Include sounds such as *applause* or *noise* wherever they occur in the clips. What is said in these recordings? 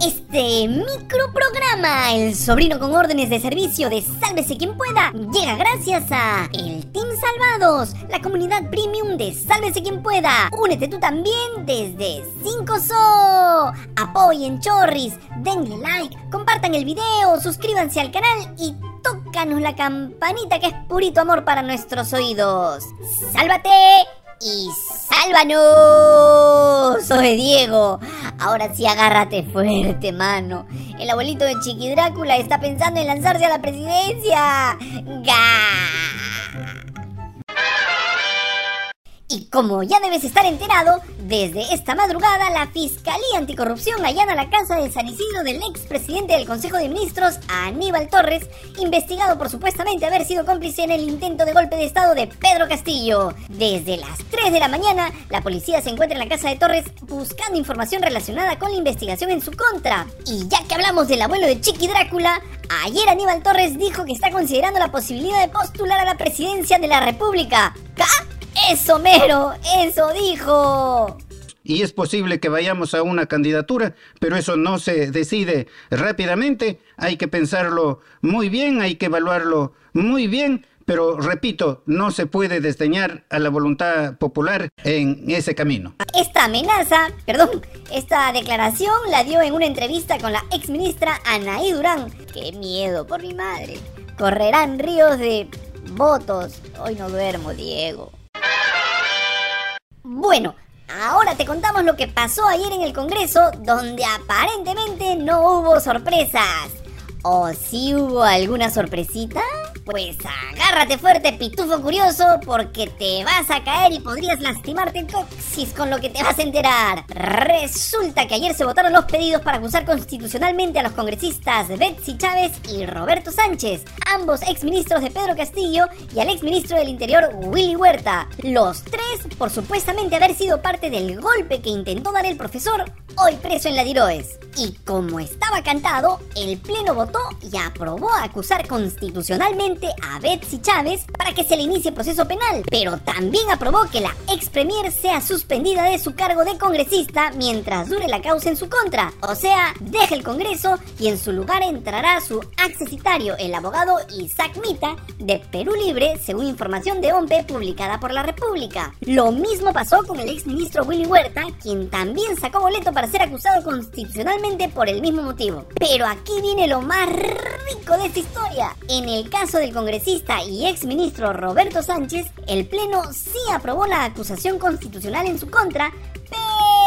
Este microprograma, el sobrino con órdenes de servicio de Sálvese quien pueda, llega gracias a el Team Salvados, la comunidad premium de Sálvese quien pueda. Únete tú también desde 5SO. Apoyen Chorris, denle like, compartan el video, suscríbanse al canal y tócanos la campanita que es purito amor para nuestros oídos. ¡Sálvate! y sálvanos. Soy Diego. Ahora sí agárrate fuerte, mano. El abuelito de Chiqui Drácula está pensando en lanzarse a la presidencia. ¡Gah! Y como ya debes estar enterado, desde esta madrugada la Fiscalía Anticorrupción allana la casa de San Isidro del expresidente del Consejo de Ministros, Aníbal Torres, investigado por supuestamente haber sido cómplice en el intento de golpe de Estado de Pedro Castillo. Desde las 3 de la mañana, la policía se encuentra en la casa de Torres buscando información relacionada con la investigación en su contra. Y ya que hablamos del abuelo de Chiqui Drácula, ayer Aníbal Torres dijo que está considerando la posibilidad de postular a la presidencia de la República. ¿Ca? Eso mero, eso dijo. Y es posible que vayamos a una candidatura, pero eso no se decide rápidamente. Hay que pensarlo muy bien, hay que evaluarlo muy bien. Pero repito, no se puede desdeñar a la voluntad popular en ese camino. Esta amenaza, perdón, esta declaración la dio en una entrevista con la ex ministra Anaí Durán. Qué miedo por mi madre. Correrán ríos de votos. Hoy no duermo, Diego. Bueno, ahora te contamos lo que pasó ayer en el Congreso, donde aparentemente no hubo sorpresas. ¿O sí hubo alguna sorpresita? Pues agárrate fuerte, pitufo curioso, porque te vas a caer y podrías lastimarte el coxis con lo que te vas a enterar. Resulta que ayer se votaron los pedidos para acusar constitucionalmente a los congresistas Betsy Chávez y Roberto Sánchez, ambos exministros de Pedro Castillo y al exministro del Interior Willy Huerta. Los tres por supuestamente haber sido parte del golpe que intentó dar el profesor hoy preso en la Diroes. Y como estaba cantado, el Pleno votó y aprobó acusar constitucionalmente a Betsy Chávez para que se le inicie proceso penal, pero también aprobó que la ex premier sea suspendida de su cargo de congresista mientras dure la causa en su contra. O sea, deje el Congreso y en su lugar entrará su accesitario, el abogado Isaac Mita, de Perú Libre, según información de OMPE publicada por la República. Lo mismo pasó con el ex ministro Willy Huerta, quien también sacó boleto para ser acusado constitucionalmente por el mismo motivo. Pero aquí viene lo más de esta historia. En el caso del congresista y ex ministro Roberto Sánchez, el Pleno sí aprobó la acusación constitucional en su contra,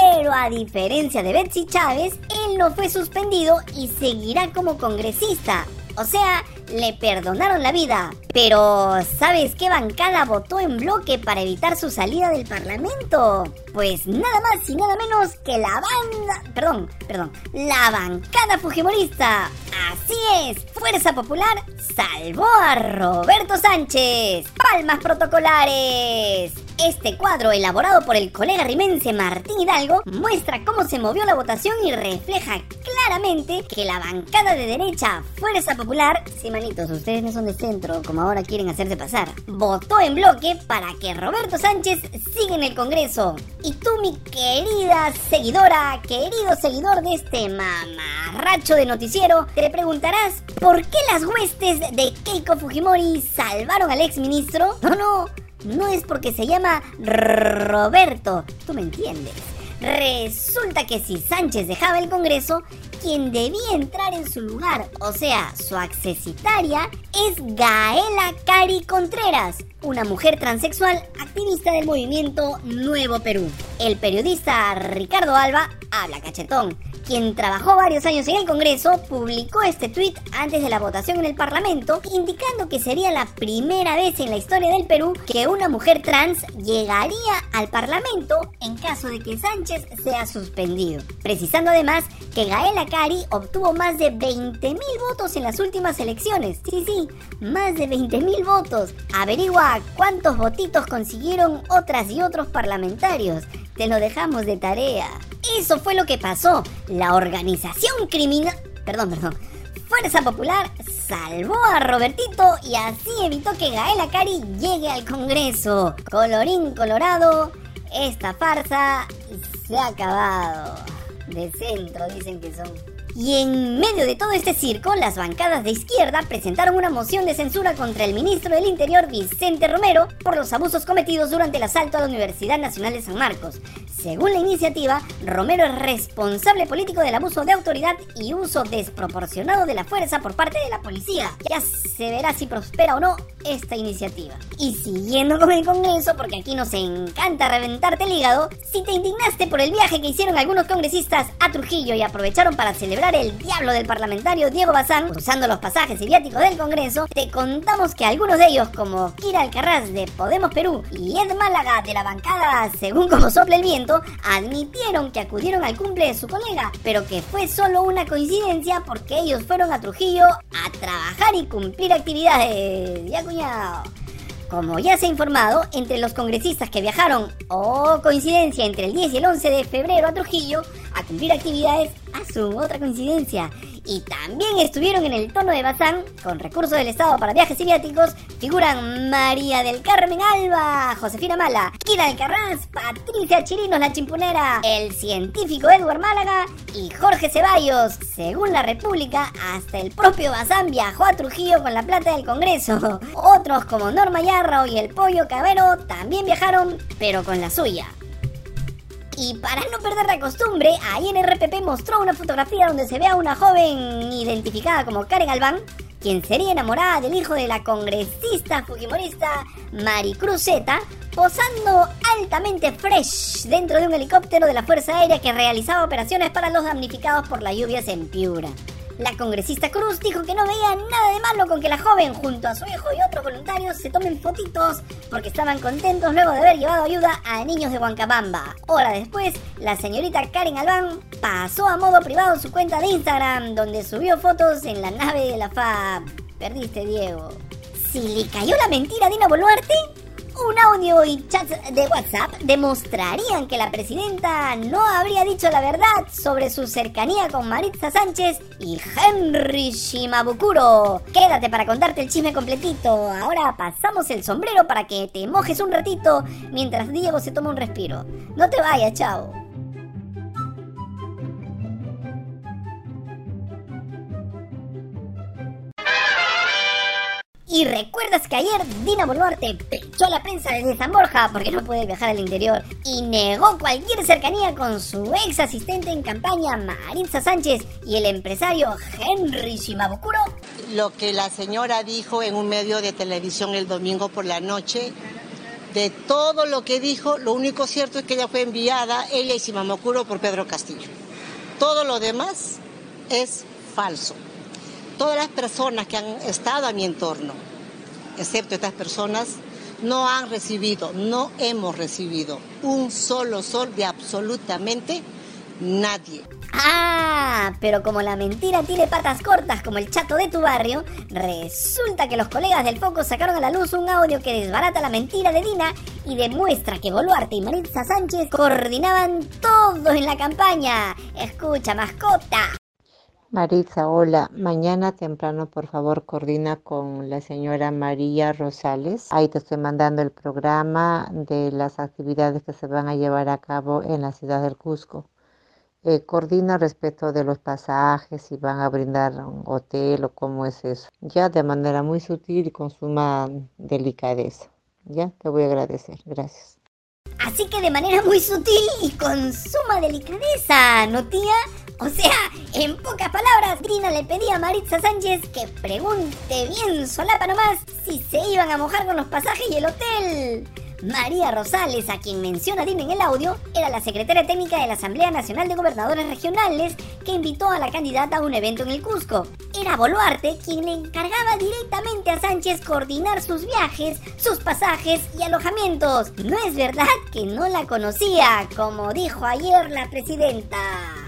pero a diferencia de Betsy Chávez, él no fue suspendido y seguirá como congresista. O sea, le perdonaron la vida. Pero, ¿sabes qué bancada votó en bloque para evitar su salida del Parlamento? Pues nada más y nada menos que la banda... Perdón, perdón. La bancada fujimorista. Así es, Fuerza Popular salvó a Roberto Sánchez. Palmas protocolares. Este cuadro, elaborado por el colega rimense Martín Hidalgo, muestra cómo se movió la votación y refleja claramente que la bancada de derecha, Fuerza Popular, si manitos, ustedes no son de centro, como ahora quieren hacerse pasar, votó en bloque para que Roberto Sánchez siga en el Congreso. Tú, mi querida seguidora, querido seguidor de este mamarracho de noticiero, te preguntarás, ¿por qué las huestes de Keiko Fujimori salvaron al ex ministro? No, no no es porque se llama Roberto, tú me entiendes. Resulta que si Sánchez dejaba el Congreso, quien debía entrar en su lugar, o sea, su accesitaria, es Gaela Cari Contreras, una mujer transexual activista del movimiento Nuevo Perú. El periodista Ricardo Alba habla cachetón quien trabajó varios años en el Congreso, publicó este tweet antes de la votación en el Parlamento, indicando que sería la primera vez en la historia del Perú que una mujer trans llegaría al Parlamento en caso de que Sánchez sea suspendido. Precisando además que Gaela Cari obtuvo más de 20.000 votos en las últimas elecciones. Sí, sí, más de 20.000 votos. Averigua cuántos votitos consiguieron otras y otros parlamentarios. Te lo dejamos de tarea. Eso fue lo que pasó. La organización criminal... Perdón, perdón. Fuerza Popular salvó a Robertito y así evitó que Gaela Cari llegue al Congreso. Colorín colorado, esta farsa se ha acabado. De centro dicen que son. Y en medio de todo este circo, las bancadas de izquierda presentaron una moción de censura contra el ministro del Interior Vicente Romero por los abusos cometidos durante el asalto a la Universidad Nacional de San Marcos. Según la iniciativa, Romero es responsable político del abuso de autoridad y uso desproporcionado de la fuerza por parte de la policía. Ya se verá si prospera o no esta iniciativa. Y siguiendo con el Congreso, porque aquí nos encanta reventarte el hígado, si te indignaste por el viaje que hicieron algunos congresistas a Trujillo y aprovecharon para celebrar el diablo del parlamentario Diego Bazán, usando los pasajes y viáticos del Congreso, te contamos que algunos de ellos, como Kira Alcarraz de Podemos Perú y Ed Málaga de la bancada Según como sople el viento, admitieron que acudieron al cumple de su colega, pero que fue solo una coincidencia porque ellos fueron a Trujillo a trabajar y cumplir actividades. Ya cuñado. Como ya se ha informado, entre los congresistas que viajaron, o oh, coincidencia, entre el 10 y el 11 de febrero a Trujillo a cumplir actividades, a su otra coincidencia, y también estuvieron en el tono de Bazán, con recursos del Estado para viajes viáticos, figuran María del Carmen Alba, Josefina Mala, Kira Alcarraz, Patricia Chirinos la Chimpunera, el científico Edward Málaga y Jorge Ceballos. Según la República, hasta el propio Bazán viajó a Trujillo con la plata del Congreso. *laughs* Otros como Norma Yarro y el Pollo Cabero también viajaron, pero con la suya. Y para no perder la costumbre, ahí en RPP mostró una fotografía donde se ve a una joven identificada como Karen Albán, quien sería enamorada del hijo de la congresista fujimorista Maricruz Zeta, posando altamente fresh dentro de un helicóptero de la Fuerza Aérea que realizaba operaciones para los damnificados por las lluvias en Piura. La congresista Cruz dijo que no veía nada de malo con que la joven junto a su hijo y otros voluntarios se tomen fotitos porque estaban contentos luego de haber llevado ayuda a niños de Huancabamba. Hora después, la señorita Karen Albán pasó a modo privado su cuenta de Instagram donde subió fotos en la nave de la FAB. Perdiste, Diego. Si le cayó la mentira a Dina Boluarte, un audio y chats de WhatsApp demostrarían que la presidenta no habría dicho la verdad sobre su cercanía con Maritza Sánchez y Henry Shimabukuro. Quédate para contarte el chisme completito. Ahora pasamos el sombrero para que te mojes un ratito mientras Diego se toma un respiro. No te vayas, chao. Y recuerdas que ayer Dina Boluarte pechó a la prensa desde San Borja porque no puede viajar al interior y negó cualquier cercanía con su ex asistente en campaña Maritza Sánchez y el empresario Henry Shimabukuro. Lo que la señora dijo en un medio de televisión el domingo por la noche, de todo lo que dijo, lo único cierto es que ella fue enviada, ella y Shimabukuro, por Pedro Castillo. Todo lo demás es falso todas las personas que han estado a mi entorno, excepto estas personas, no han recibido, no hemos recibido un solo sol de absolutamente nadie. Ah, pero como la mentira tiene patas cortas como el chato de tu barrio, resulta que los colegas del Foco sacaron a la luz un audio que desbarata la mentira de Dina y demuestra que Boluarte y Maritza Sánchez coordinaban todo en la campaña. Escucha, mascota. Maritza, hola. Mañana temprano, por favor, coordina con la señora María Rosales. Ahí te estoy mandando el programa de las actividades que se van a llevar a cabo en la ciudad del Cusco. Eh, coordina respecto de los pasajes, si van a brindar un hotel o cómo es eso. Ya de manera muy sutil y con suma delicadeza. Ya te voy a agradecer. Gracias. Así que de manera muy sutil y con suma delicadeza, ¿no tía? O sea, en pocas palabras, Trina le pedía a Maritza Sánchez que pregunte bien solapa nomás si se iban a mojar con los pasajes y el hotel. María Rosales, a quien menciona Dina en el audio, era la secretaria técnica de la Asamblea Nacional de Gobernadores Regionales que invitó a la candidata a un evento en el Cusco. Era Boluarte quien le encargaba directamente a Sánchez coordinar sus viajes, sus pasajes y alojamientos. No es verdad que no la conocía, como dijo ayer la presidenta.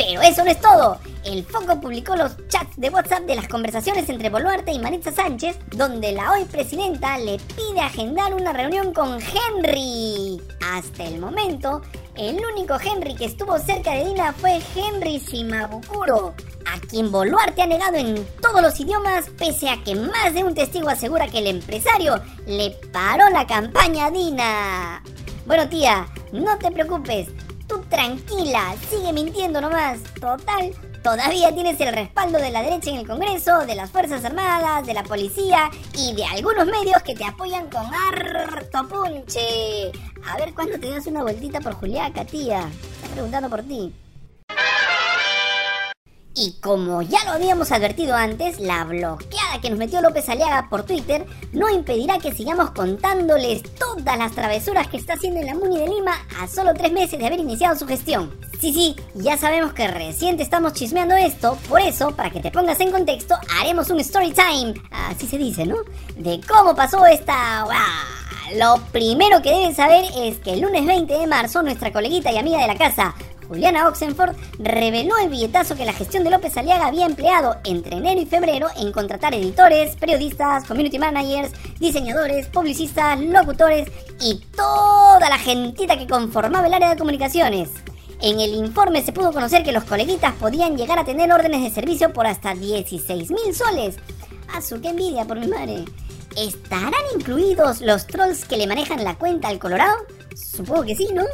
Pero eso no es todo. El Foco publicó los chats de WhatsApp de las conversaciones entre Boluarte y Maritza Sánchez, donde la hoy presidenta le pide agendar una reunión con Henry. Hasta el momento, el único Henry que estuvo cerca de Dina fue Henry Shimabukuro, a quien Boluarte ha negado en todos los idiomas, pese a que más de un testigo asegura que el empresario le paró la campaña a Dina. Bueno, tía, no te preocupes, Tú tranquila, sigue mintiendo nomás. Total, todavía tienes el respaldo de la derecha en el Congreso, de las Fuerzas Armadas, de la policía y de algunos medios que te apoyan con harto punche. A ver cuándo te das una vueltita por Juliaca, tía. Está preguntando por ti. Y como ya lo habíamos advertido antes, la bloqueada que nos metió López Aliaga por Twitter no impedirá que sigamos contándoles todas las travesuras que está haciendo en la Muni de Lima a solo tres meses de haber iniciado su gestión. Sí, sí, ya sabemos que recién estamos chismeando esto, por eso, para que te pongas en contexto, haremos un story time, así se dice, ¿no? De cómo pasó esta... Lo primero que deben saber es que el lunes 20 de marzo nuestra coleguita y amiga de la casa, Juliana Oxenford reveló el billetazo que la gestión de López Aliaga había empleado entre enero y febrero en contratar editores, periodistas, community managers, diseñadores, publicistas, locutores y toda la gentita que conformaba el área de comunicaciones. En el informe se pudo conocer que los coleguitas podían llegar a tener órdenes de servicio por hasta 16 mil soles. ¡A su qué envidia por mi madre! ¿Estarán incluidos los trolls que le manejan la cuenta al Colorado? Supongo que sí, ¿no?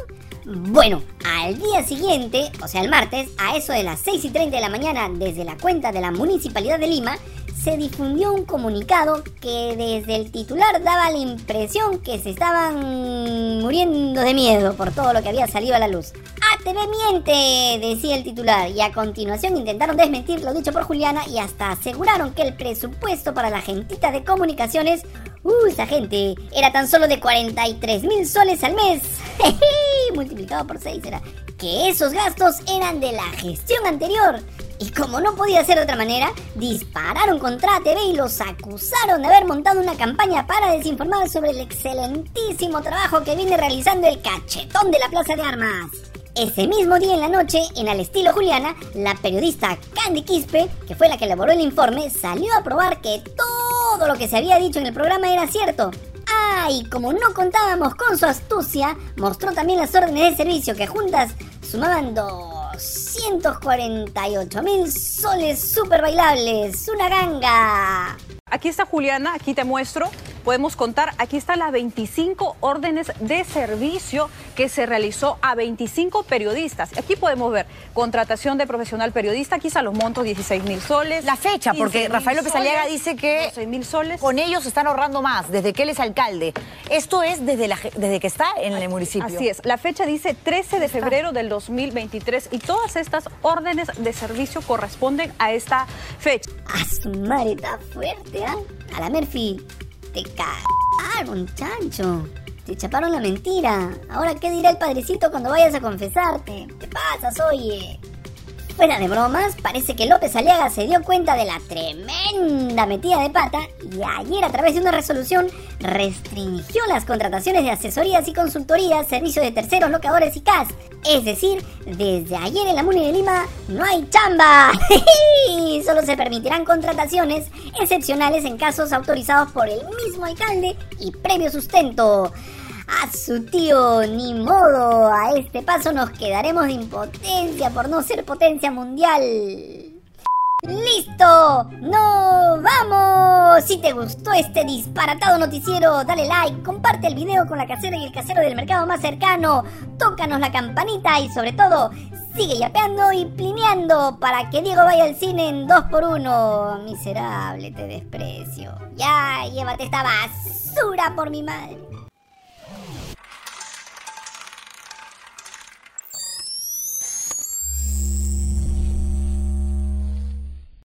Bueno, al día siguiente, o sea el martes, a eso de las 6 y 30 de la mañana, desde la cuenta de la Municipalidad de Lima, se difundió un comunicado que desde el titular daba la impresión que se estaban muriendo de miedo por todo lo que había salido a la luz. ATV miente, decía el titular, y a continuación intentaron desmentir lo dicho por Juliana y hasta aseguraron que el presupuesto para la gentita de comunicaciones, uh, esa gente, era tan solo de 43 mil soles al mes. *laughs* multiplicado por 6 era que esos gastos eran de la gestión anterior. Y como no podía ser de otra manera, dispararon contra TV y los acusaron de haber montado una campaña para desinformar sobre el excelentísimo trabajo que viene realizando el cachetón de la Plaza de Armas. Ese mismo día en la noche, en Al estilo Juliana, la periodista Candy Quispe, que fue la que elaboró el informe, salió a probar que todo lo que se había dicho en el programa era cierto. Y como no contábamos con su astucia, mostró también las órdenes de servicio que juntas sumaban 248 mil soles super bailables. ¡Una ganga! Aquí está Juliana, aquí te muestro podemos contar, aquí están las 25 órdenes de servicio que se realizó a 25 periodistas. Aquí podemos ver contratación de profesional periodista, aquí están los montos 16 mil soles. La fecha, porque Rafael López Aliaga dice que mil soles. con ellos están ahorrando más desde que él es alcalde. Esto es desde, la, desde que está en el municipio. Así es, la fecha dice 13 de febrero del 2023 y todas estas órdenes de servicio corresponden a esta fecha. A su madre está fuerte, ¿ah? A la Murphy te cagaron, chancho. Te chaparon la mentira. Ahora, ¿qué dirá el padrecito cuando vayas a confesarte? ¿Qué pasas, oye? Fuera de bromas, parece que López Aliaga se dio cuenta de la tremenda metida de pata y ayer a través de una resolución restringió las contrataciones de asesorías y consultorías, servicios de terceros, locadores y CAS. Es decir, desde ayer en la Muni de Lima no hay chamba. *laughs* Solo se permitirán contrataciones excepcionales en casos autorizados por el mismo alcalde y previo sustento. A su tío, ni modo, a este paso nos quedaremos de impotencia por no ser potencia mundial. ¡Listo! ¡No vamos! Si te gustó este disparatado noticiero, dale like, comparte el video con la casera y el casero del mercado más cercano, tócanos la campanita y sobre todo, sigue yapeando y plineando para que Diego vaya al cine en 2x1. Miserable, te desprecio. Ya, llévate esta basura por mi madre.